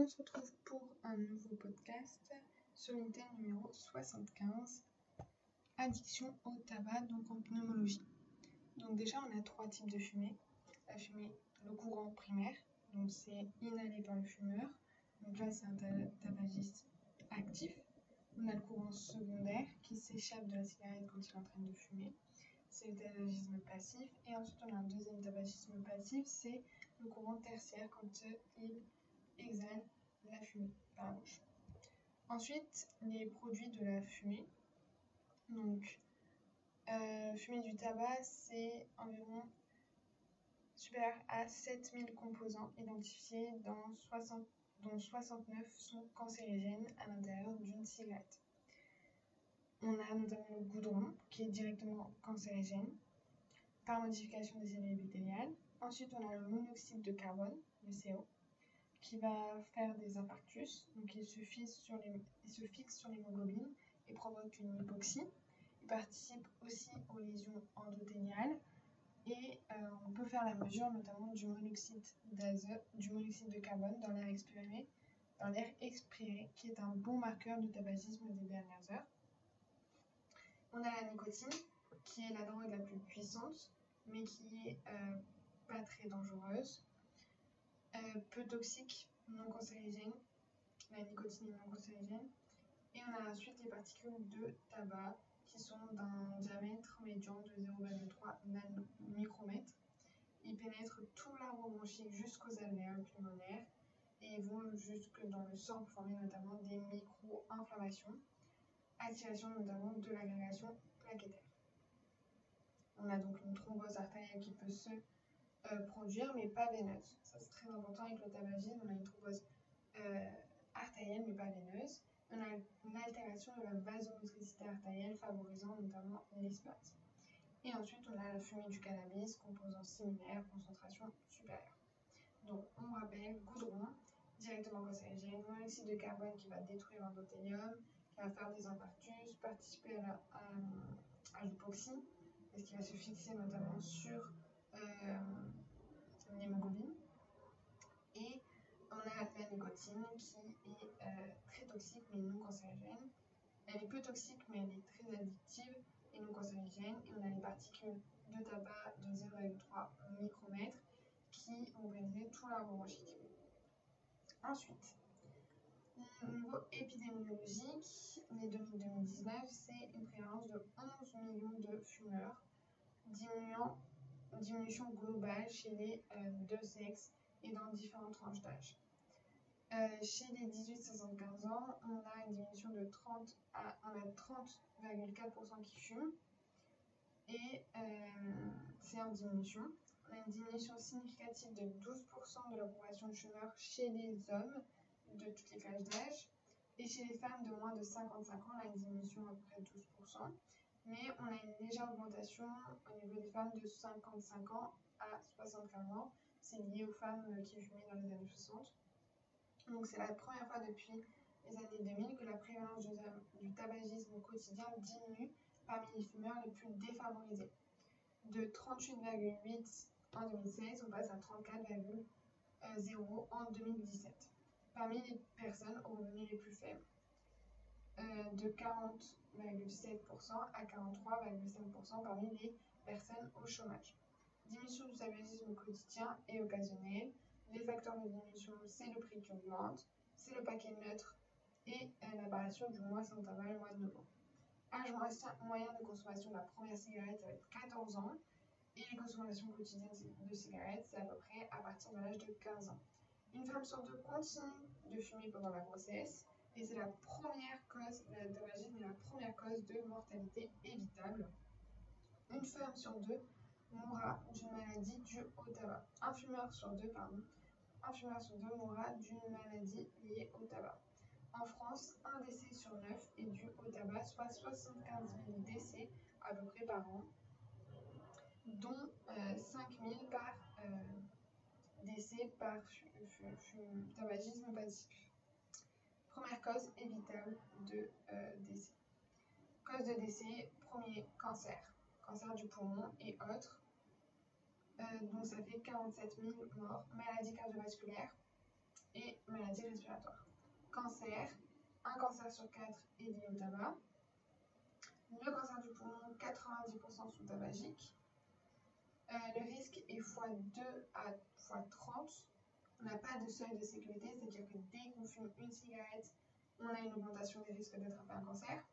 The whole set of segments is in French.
On se retrouve pour un nouveau podcast sur l'unité numéro 75, addiction au tabac, donc en pneumologie. Donc déjà, on a trois types de fumée. La fumée, le courant primaire, donc c'est inhalé par le fumeur. Donc là, c'est un tabagisme actif. On a le courant secondaire qui s'échappe de la cigarette quand il est en train de fumer. C'est le tabagisme passif. Et ensuite, on a un deuxième tabagisme passif, c'est le courant tertiaire quand il exhale la fumée par la. Ensuite, les produits de la fumée. Donc, euh, fumée du tabac, c'est environ supérieur à 7000 composants identifiés dans 60, dont 69 sont cancérigènes à l'intérieur d'une cigarette. On a notamment le goudron qui est directement cancérigène par modification des cellules épithéliales. Ensuite, on a le monoxyde de carbone, le CO, qui va faire des infarctus. Donc, il se fixe sur les, il se fixe sur l'hémoglobine et provoque une hypoxie. Il participe aussi aux lésions endothéniales et euh, on peut faire la mesure notamment du monoxyde d'azote, du de carbone dans l'air expiré, dans l'air expiré, qui est un bon marqueur de tabagisme des dernières heures. On a la nicotine, qui est la drogue la plus puissante, mais qui est euh, pas très dangereuse. Euh, peu toxique, non cancérigène. La nicotine est non cancérigène. Et on a ensuite les particules de tabac qui sont d'un diamètre médian de 0,3 nanomicromètres. Ils pénètrent tout l'arbre bronchique jusqu'aux alvéoles pulmonaires et vont jusque dans le sang pour former notamment des micro-inflammations, activation notamment de l'agrégation plaquettaire. On a donc une thrombose artérielle qui peut se produire, mais pas veineuse. Ça, c'est très important avec le tabagisme. On a une thrombose euh, artérielle, mais pas veineuse. On a une altération de la vasomotricité artérielle, favorisant notamment l'espasme. Et ensuite, on a la fumée du cannabis, composant similaire, concentration supérieure. Donc, on rappelle goudron, directement cancérigène, monoxyde de carbone qui va détruire l'endothélium, qui va faire des infarctus, participer à l'hypoxie, et ce qui va se fixer notamment sur euh, l'hémoglobine. Et on a la nicotine qui est euh, très toxique mais non cancérigène. Elle est peu toxique mais elle est très addictive et non cancérigène. Et on a les particules de tabac de 0,3 micromètres qui vont pénétrer tout l'arbre. Ensuite, au niveau épidémiologique, les données 2019, c'est une prévalence de 11 millions de fumeurs, diminuant diminution globale chez les euh, deux sexes et dans différentes tranches d'âge. Euh, chez les 18-75 ans, on a une diminution de 30 à 30,4% qui fument et euh, c'est en diminution. On a une diminution significative de 12% de la population de fumeurs chez les hommes de toutes les classes d'âge et chez les femmes de moins de 55 ans, on a une diminution à peu près 12% mais on a une légère augmentation au niveau des femmes de 55 ans à 75 ans. C'est lié aux femmes qui fumaient dans les années 60. Donc c'est la première fois depuis les années 2000 que la prévalence du tabagisme quotidien diminue parmi les fumeurs les plus défavorisés. De 38,8 en 2016, on passe à 34,0 en 2017, parmi les personnes aux revenus les plus faibles. Euh, de 40,7% à 43,5% parmi les personnes au chômage. Diminution du tabagisme quotidien et occasionnel. Les facteurs de diminution, c'est le prix qui augmente, c'est le paquet neutre et euh, l'apparition du mois sans tabac le mois de novembre. Âge moyen de consommation de la première cigarette avec 14 ans et les consommations quotidiennes de cigarettes, c'est à peu près à partir de l'âge de 15 ans. Une femme sur deux continue de fumer pendant la grossesse et c'est la première cause, la la première cause de mortalité évitable. Une femme sur deux mourra d'une maladie due au tabac. Un fumeur sur deux, un fumeur sur deux mourra d'une maladie liée au tabac. En France, un décès sur neuf est dû au tabac, soit 75 000 décès à peu près par an, dont 5 euh, 000 par euh, décès par tabagisme passif. Première cause évitable de euh, décès. Cause de décès, premier, cancer. Cancer du poumon et autres. Euh, donc ça fait 47 000 morts. Maladie cardiovasculaire et maladies respiratoires. Cancer, un cancer sur 4 est lié au tabac. Le cancer du poumon, 90% sont tabagiques. Euh, le risque est x2 à x30. On n'a pas de seuil de sécurité, c'est-à-dire que dès qu'on fume une cigarette, on a une augmentation des risques d'attraper un cancer.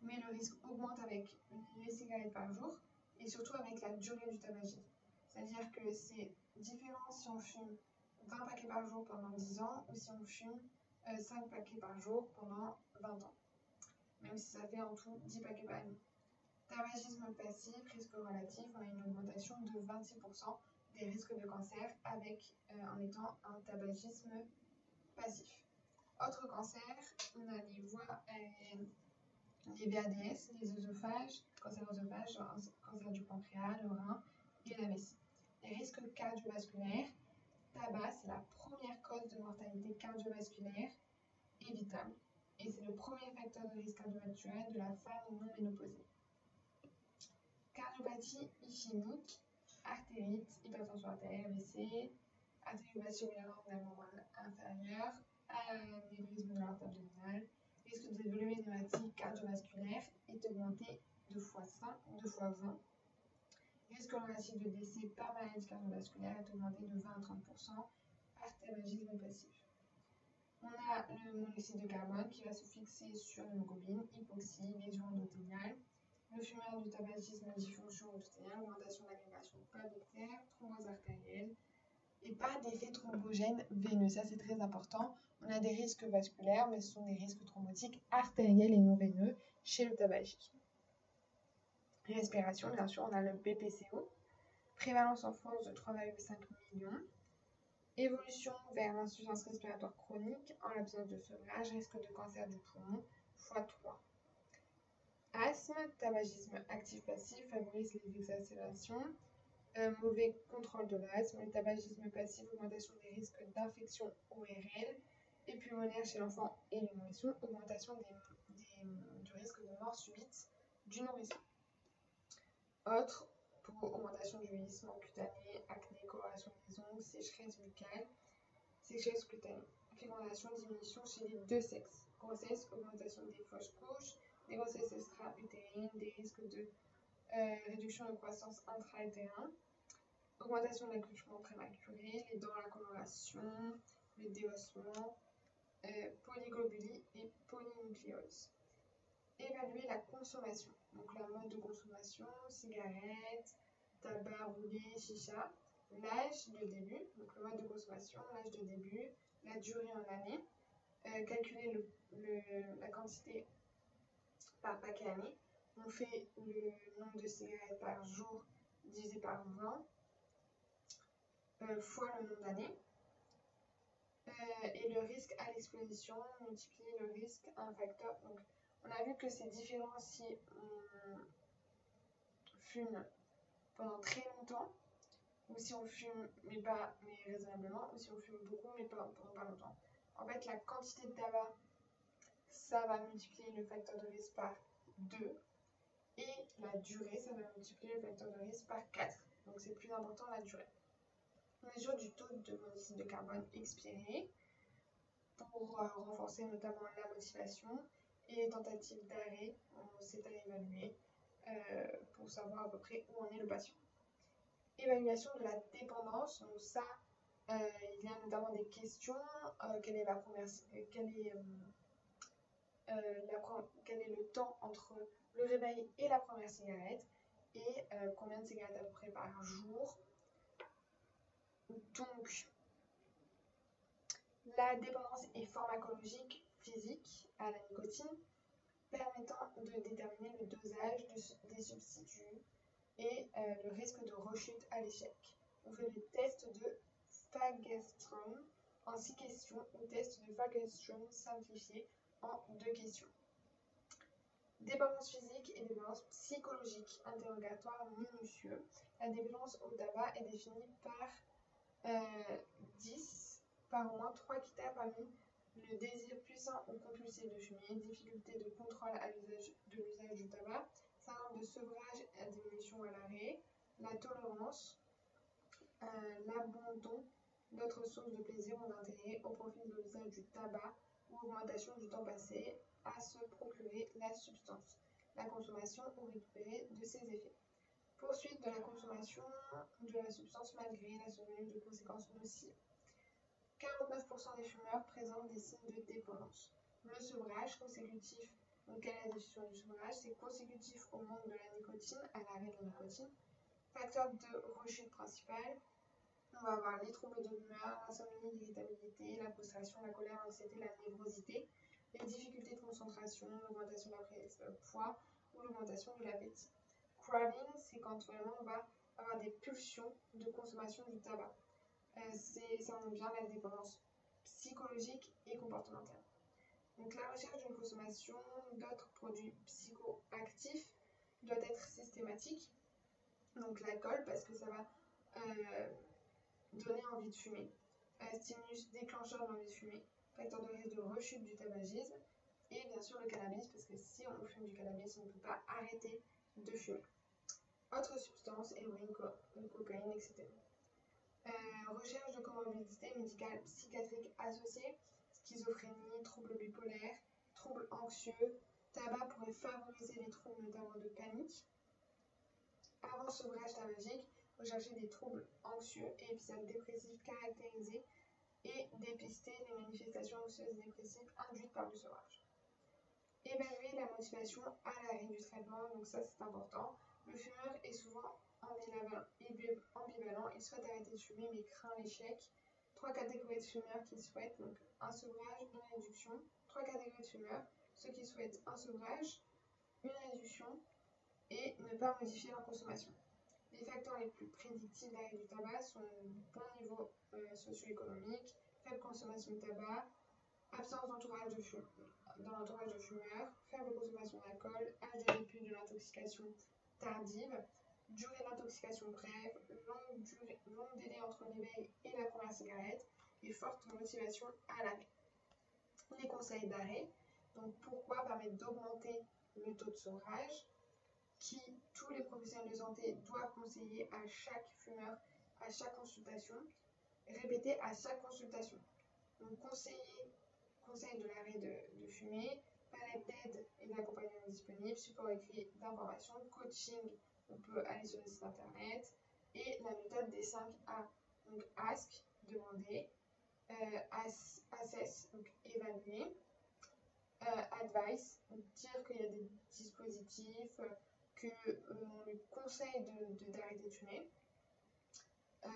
Mais le risque augmente avec les cigarettes par jour et surtout avec la durée du tabagisme. C'est-à-dire que c'est différent si on fume 20 paquets par jour pendant 10 ans ou si on fume 5 euh, paquets par jour pendant 20 ans. Même si ça fait en tout 10 paquets par année. Tabagisme passif, risque relatif, on a une augmentation de 26% des risques de cancer avec, euh, en étant un tabagisme passif. Autre cancer, on a les voies, euh, les VADS, les œsophages, cancer œsophage, cancer du pancréas, le rein et la vessie. Les risques cardiovasculaires, tabac, c'est la première cause de mortalité cardiovasculaire évitable. Et c'est le premier facteur de risque cardiovasculaire de la femme non ménopausée. Cardiopathie ischémique, artérite, hypertension artérielle, AVC, la membrane inférieure, anévrisme de l'artère abdominale, risque de développer une maladie cardiovasculaire est augmenté de fois 5, 2 fois 20 risque relatif de décès par maladie cardiovasculaire est augmenté de 20 à 30% par tabagisme passif. On a le monoxyde de carbone qui va se fixer sur l'hémoglobine, hypoxie, lésion endothéliale, le fumeur du tabagisme, dysfonction endothéliale, augmentation d'agrégation pavectaire, thrombose artérielle et pas d'effet thrombogène veineux. Ça, c'est très important. On a des risques vasculaires, mais ce sont des risques thrombotiques artériels et non veineux chez le tabagisme respiration, bien sûr, on a le BPCO, prévalence en France de 3,5 millions, évolution vers l'insuffisance respiratoire chronique en l'absence de sevrage, risque de cancer du poumon x3. Asthme, tabagisme actif-passif favorise les exacerbations, euh, mauvais contrôle de l'asthme, le tabagisme passif, augmentation des risques d'infection ORL, et pulmonaire chez l'enfant et les nourrissons, augmentation du risque de mort subite du nourrisson. Autres, pour augmentation du vieillissement cutané, acné, coloration des ongles, sécheresse buccale, sécheresse cutanée. Fécondation, diminution chez les deux sexes. Grossesse, augmentation des couches, des grossesses extra-utérines, des risques de euh, réduction de croissance intra-utérin, augmentation de l'accouchement prématuré, les dents, la coloration, le déossement, euh, polyglobulie et polynucléose. Évaluer la consommation. Donc la mode de consommation, cigarettes, tabac roulé, chicha, l'âge de début, donc le mode de consommation, l'âge de début, la durée en année, euh, calculer le, la quantité par paquet année. On fait le nombre de cigarettes par jour divisé par 20 euh, fois le nombre d'années. Euh, et le risque à l'exposition, multiplier le risque à un facteur. Donc, on a vu que c'est différent si on fume pendant très longtemps, ou si on fume mais pas mais raisonnablement, ou si on fume beaucoup mais pas pendant pas longtemps. En fait, la quantité de tabac, ça va multiplier le facteur de risque par 2. Et la durée, ça va multiplier le facteur de risque par 4. Donc c'est plus important la durée. Mesure du taux de monoxyde de carbone expiré pour euh, renforcer notamment la motivation et les tentatives d'arrêt, c'est à évaluer euh, pour savoir à peu près où en est le patient. Évaluation de la dépendance, donc ça, euh, il y a notamment des questions, quelle est la première, quel est, quel est le temps entre le réveil et la première cigarette, et combien de cigarettes à peu près par jour. Donc, la dépendance est pharmacologique physique à la nicotine permettant de déterminer le dosage des substituts et euh, le risque de rechute à l'échec. On fait le test de Fagerström en 6 questions ou test de Fagerström simplifié en 2 questions. Dépendance physique et dépendance psychologique, interrogatoire minutieux. La dépendance au tabac est définie par euh, 10, par au moins 3 critères parmi le désir puissant ou compulsif de fumer, difficulté de contrôle à l'usage de l'usage du tabac, syndrome de sevrage à diminution à l'arrêt, la tolérance, euh, l'abandon d'autres sources de plaisir ou d'intérêt au profit de l'usage tabac ou augmentation du temps passé à se procurer la substance, la consommation ou récupérer de ses effets. Poursuite de la consommation de la substance malgré la survenue de conséquences nocives. 49% des fumeurs présentent des signes de dépendance. Le sevrage consécutif, donc quelle est la définition du sevrage? C'est consécutif au manque de la nicotine, à l'arrêt de la nicotine. Facteur de rechute principal, on va avoir les troubles de l'humeur, l'insomnie, l'irritabilité, la frustration, la colère, l'anxiété, la névrosité, les difficultés de concentration, l'augmentation de la prise de poids ou l'augmentation de l'appétit. Craving, c'est quand vraiment on va avoir des pulsions de consommation du tabac. Euh, ça montre bien la dépendance psychologique et comportementale. Donc la recherche d'une consommation d'autres produits psychoactifs doit être systématique. Donc l'alcool, parce que ça va euh, donner envie de fumer. Stimulus déclencheur d'envie de fumer, facteur de risque de rechute du tabagisme. Et bien sûr le cannabis, parce que si on fume du cannabis, on ne peut pas arrêter de fumer. Autres substances, héroïne, cocaïne, etc. Euh, recherche de comorbidité médicale psychiatrique associée, schizophrénie, troubles bipolaires, troubles anxieux. Tabac pourrait favoriser les troubles notamment de panique. Avant sevrage tabagique, rechercher des troubles anxieux et épisodes dépressifs caractérisés et dépister les manifestations anxieuses dépressives induites par le sevrage. Évaluer la motivation à l'arrêt du traitement, donc ça c'est important. Le fumeur est souvent ambivalent, il souhaite arrêter de fumer mais craint l'échec. Trois catégories de fumeurs qui souhaitent donc un sevrage, une réduction. Trois catégories de fumeurs, ceux qui souhaitent un sevrage, une réduction et ne pas modifier leur consommation. Les facteurs les plus prédictifs d'arrêt du tabac sont bon niveau euh, socio-économique, faible consommation de tabac, absence d'entourage de dans l'entourage de fumeurs, faible consommation d'alcool, âge de de l'intoxication tardive, durée d'intoxication brève, long délai entre l'éveil et la première cigarette et forte motivation à l'arrêt. Les conseils d'arrêt, donc pourquoi permettre d'augmenter le taux de sevrage, qui tous les professionnels de santé doivent conseiller à chaque fumeur, à chaque consultation, répéter à chaque consultation. Donc conseiller, conseil de l'arrêt de, fumer, palette d'aide et d'accompagnement disponible, support écrit d'information, coaching, on peut aller sur le site internet, et la méthode des 5 A. Donc ask, demander, euh, assess, donc évaluer, euh, advice, dire qu'il y a des dispositifs, qu'on euh, lui conseille d'arrêter de, de, fumer. Euh,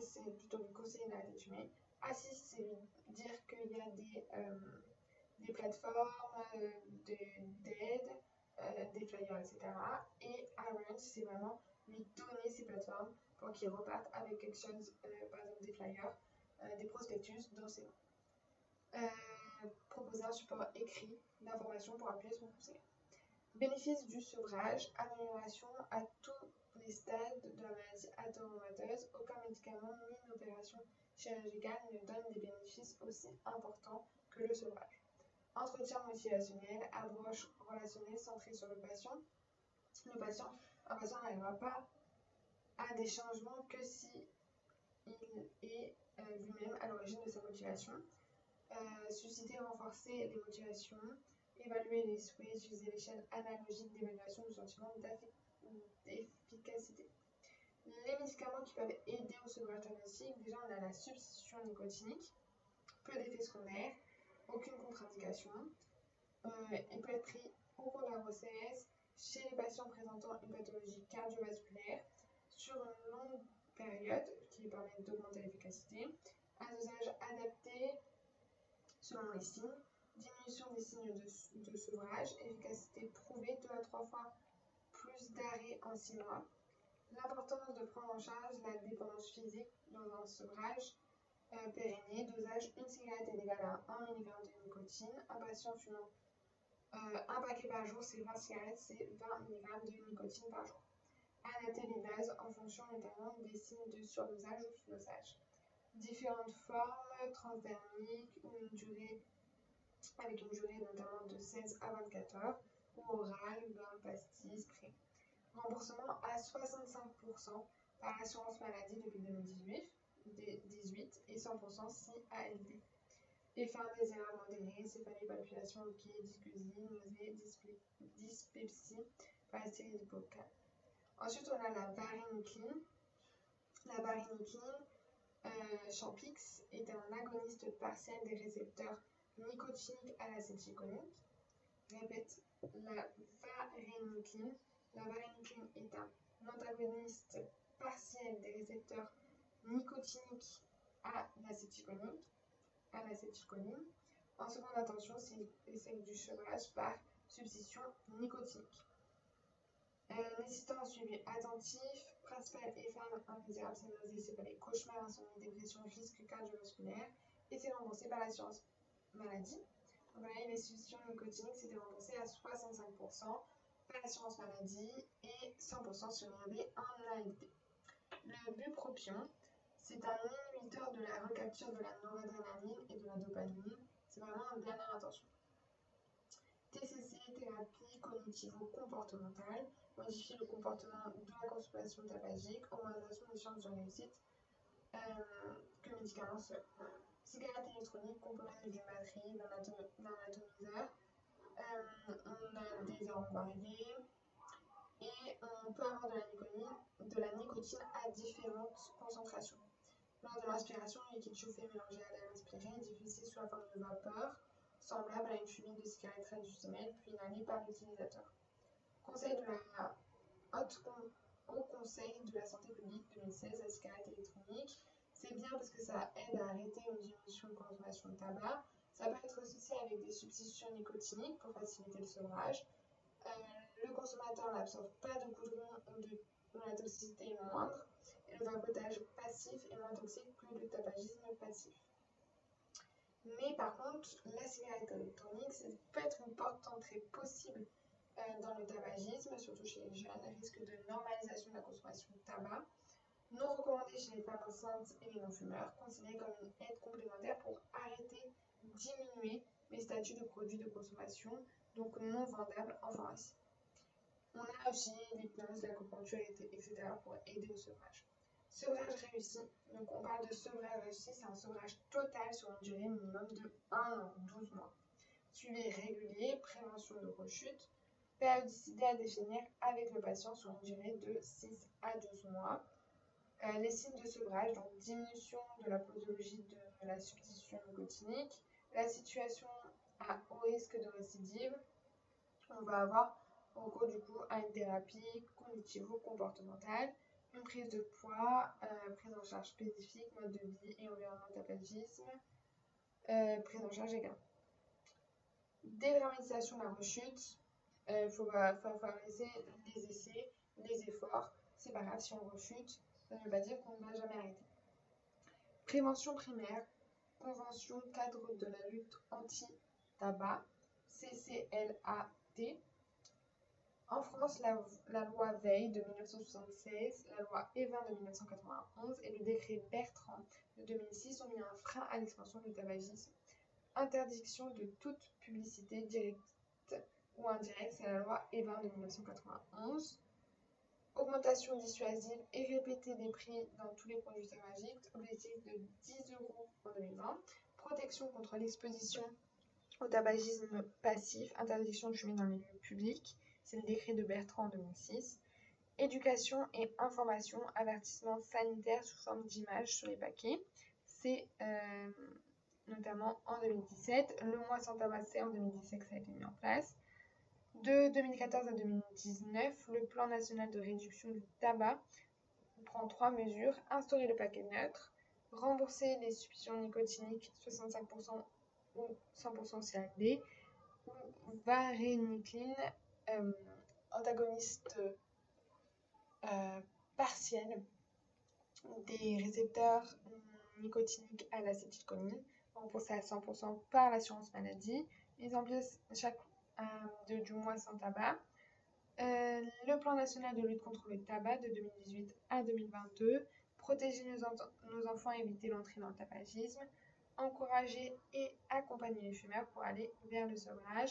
c'est plutôt lui conseiller d'arrêter de fumer. Assist, c'est dire qu'il y a des, euh, des plateformes d'aide, des flyers, etc. Et arrange, c'est vraiment lui donner ces plateformes pour qu'il reparte avec quelque chose, par exemple des flyers, des prospectus dans ses mains. proposer un support écrit d'information pour appuyer son conseil. Bénéfice du sevrage, amélioration à tous les stades de la maladie athéromateuse. Aucun médicament ni une opération chirurgicale ne donne des bénéfices aussi importants que le sevrage. Entretien motivationnel, approche relationnelle centrée sur le patient. Le patient, un patient n'arrivera pas à des changements que si il est euh, lui-même à l'origine de sa motivation. Euh, susciter, renforcer les motivations, évaluer les souhaits, utiliser l'échelle analogique d'évaluation du sentiment d'efficacité. Les médicaments qui peuvent aider au sevrage diagnostic, déjà on a la substitution nicotinique, peu d'effets secondaires, aucune contre-indication. Euh, il peut être pris au cours de la grossesse, chez les patients présentant une pathologie cardiovasculaire, sur une longue période qui permet d'augmenter l'efficacité, un dosage adapté selon les signes, des signes de, sevrage, efficacité prouvée 2 à 3 fois plus d'arrêt en 6 mois. L'importance de prendre en charge la dépendance physique dans un sevrage euh, dosage une cigarette est égal à 1 mg de nicotine. Un patient fumant euh, un paquet par jour, c'est 20 cigarettes, c'est 20 mg de nicotine par jour. Doses en fonction notamment des signes de surdosage ou sous-dosage. Différentes formes, transdermiques une durée avec une durée notamment de 16 à 24 heures, ou oral, bain, pastilles, spray. Remboursement à 65% par l'assurance maladie depuis 2018 18 et 100% si ALD. effet indésirable modéré, céphalie, palpitations, liquide, dysgeusie, nausée, dyspepsie, parastérie hypocale. Ensuite, on a la varenicline. La varenicline, euh, Champix, est un agoniste partiel des récepteurs nicotiniques à l'acétylcholine. Répète, la varenicline. La varenicline est un antagoniste partiel des récepteurs nicotiniques à l'acétylcholine. À l'acétylcholine. En seconde intention, c'est celle du chevrage par substitution nicotinique. Euh, nécessitant un suivi attentif, principal effet indésirable, c'est nausée, c'est pas les cauchemars, insomnie, dépression, risque cardiovasculaire, et c'est remboursé par l'assurance maladie. Donc là, les substitutions nicotiniques, c'était remboursé à 65% par l'assurance maladie et 100% sur les en ALD. Le bupropion, c'est un inhibiteur de la recapture de la noradrénaline et de la dopamine. C'est vraiment une dernière intention. TCC, thérapie cognitivo-comportementale, modifie le comportement de la consommation tabagique, augmentation des chances de réussite euh, que médicaments seuls. Cigarette électronique, composée d'une batterie, d'un atomiseur. Euh, on a des arômes variés et on peut avoir de la, nicotine, de la nicotine à différentes concentrations. Lors de l'inspiration, le liquide chauffé mélangé à l'air inspiré est diffusé sous la forme de vapeur, semblable à une fumée de cigarette traditionnelle, puis inhalée par l'utilisateur. Conseil de la Haute Haut Conseil de la Santé publique 2016, la cigarette électronique. C'est bien parce que ça aide à arrêter une diminution de consommation de tabac. Ça peut être associé avec des substitutions nicotiniques pour faciliter le sevrage. Euh, le consommateur n'absorbe pas de goudron ou de, la toxicité est moindre. Le vapotage passif est moins toxique que le tabagisme passif. Mais par contre, la cigarette électronique, peut être une porte d'entrée possible euh, dans le tabagisme, surtout chez les jeunes, risque de normalisation de la consommation de tabac, non recommandé chez les femmes enceintes et les non-fumeurs, considéré comme une aide complémentaire pour arrêter, diminuer les statuts de produits de consommation, donc non vendables en pharmacie. On a aussi l'hypnose, l'acupuncture, etc. pour aider au sevrage. Sevrage réussi, donc on parle de sevrage réussi, c'est un sevrage total sur une durée minimum de 1 an, 12 mois. Suivi régulier, prévention de rechute, périodicité à définir avec le patient sur une durée de 6 à 12 mois. Euh, les signes de sevrage, donc diminution de la posologie de la substitution nicotinique, la situation à haut risque de récidive, on va avoir recours du coup à une thérapie cognitivo-comportementale, une prise de poids, euh, prise en charge spécifique, mode de vie et environnement tabagisme, euh, prise en charge également. Dédramatisation de la rechute, il euh, faut favoriser les essais, les efforts. C'est pas grave si on refute, ça ne veut pas dire qu'on ne va jamais arrêter. Prévention primaire, Convention cadre de la lutte anti-tabac, CCLAT. En France, la, loi Veil de 1976, la loi Evin de 1991 et le décret Bertrand de 2006 ont mis un frein à l'expansion du tabagisme. Interdiction de toute publicité directe ou indirect, c'est la loi Evin de 1991. Augmentation dissuasive et répétée des prix dans tous les produits tabagiques, objectif de 10 euros en 2020. Protection contre l'exposition au tabagisme passif, interdiction de fumer dans les lieux publics, c'est le décret de Bertrand en 2006. Éducation et information, avertissement sanitaire sous forme d'image sur les paquets, c'est euh, notamment en 2017. Le mois sans tabac, c'est en 2017 que ça a été mis en place. De 2014 à 2019, le plan national de réduction du tabac prend trois mesures. Instaurer le paquet neutre, rembourser les substitutions nicotiniques 65% ou 100% CLD, ou varenicline, euh, antagoniste euh, partiel des récepteurs nicotiniques à l'acétylcholine, remboursé à 100% par l'assurance maladie. Mise en place chaque de, du mois sans tabac. Euh, le plan national de lutte contre le tabac de 2018 à 2022. Protéger nos, nos enfants et éviter l'entrée dans le tabagisme. Encourager et accompagner les fumeurs pour aller vers le sevrage.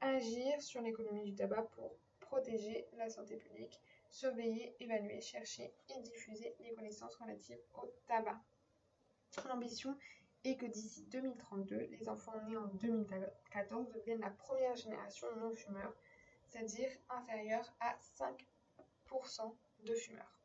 Agir sur l'économie du tabac pour protéger la santé publique. Surveiller, évaluer, chercher et diffuser les connaissances relatives au tabac. L'ambition et que d'ici 2032, les enfants nés en 2014 deviennent la première génération non fumeur, c'est-à-dire inférieure à 5% de fumeurs.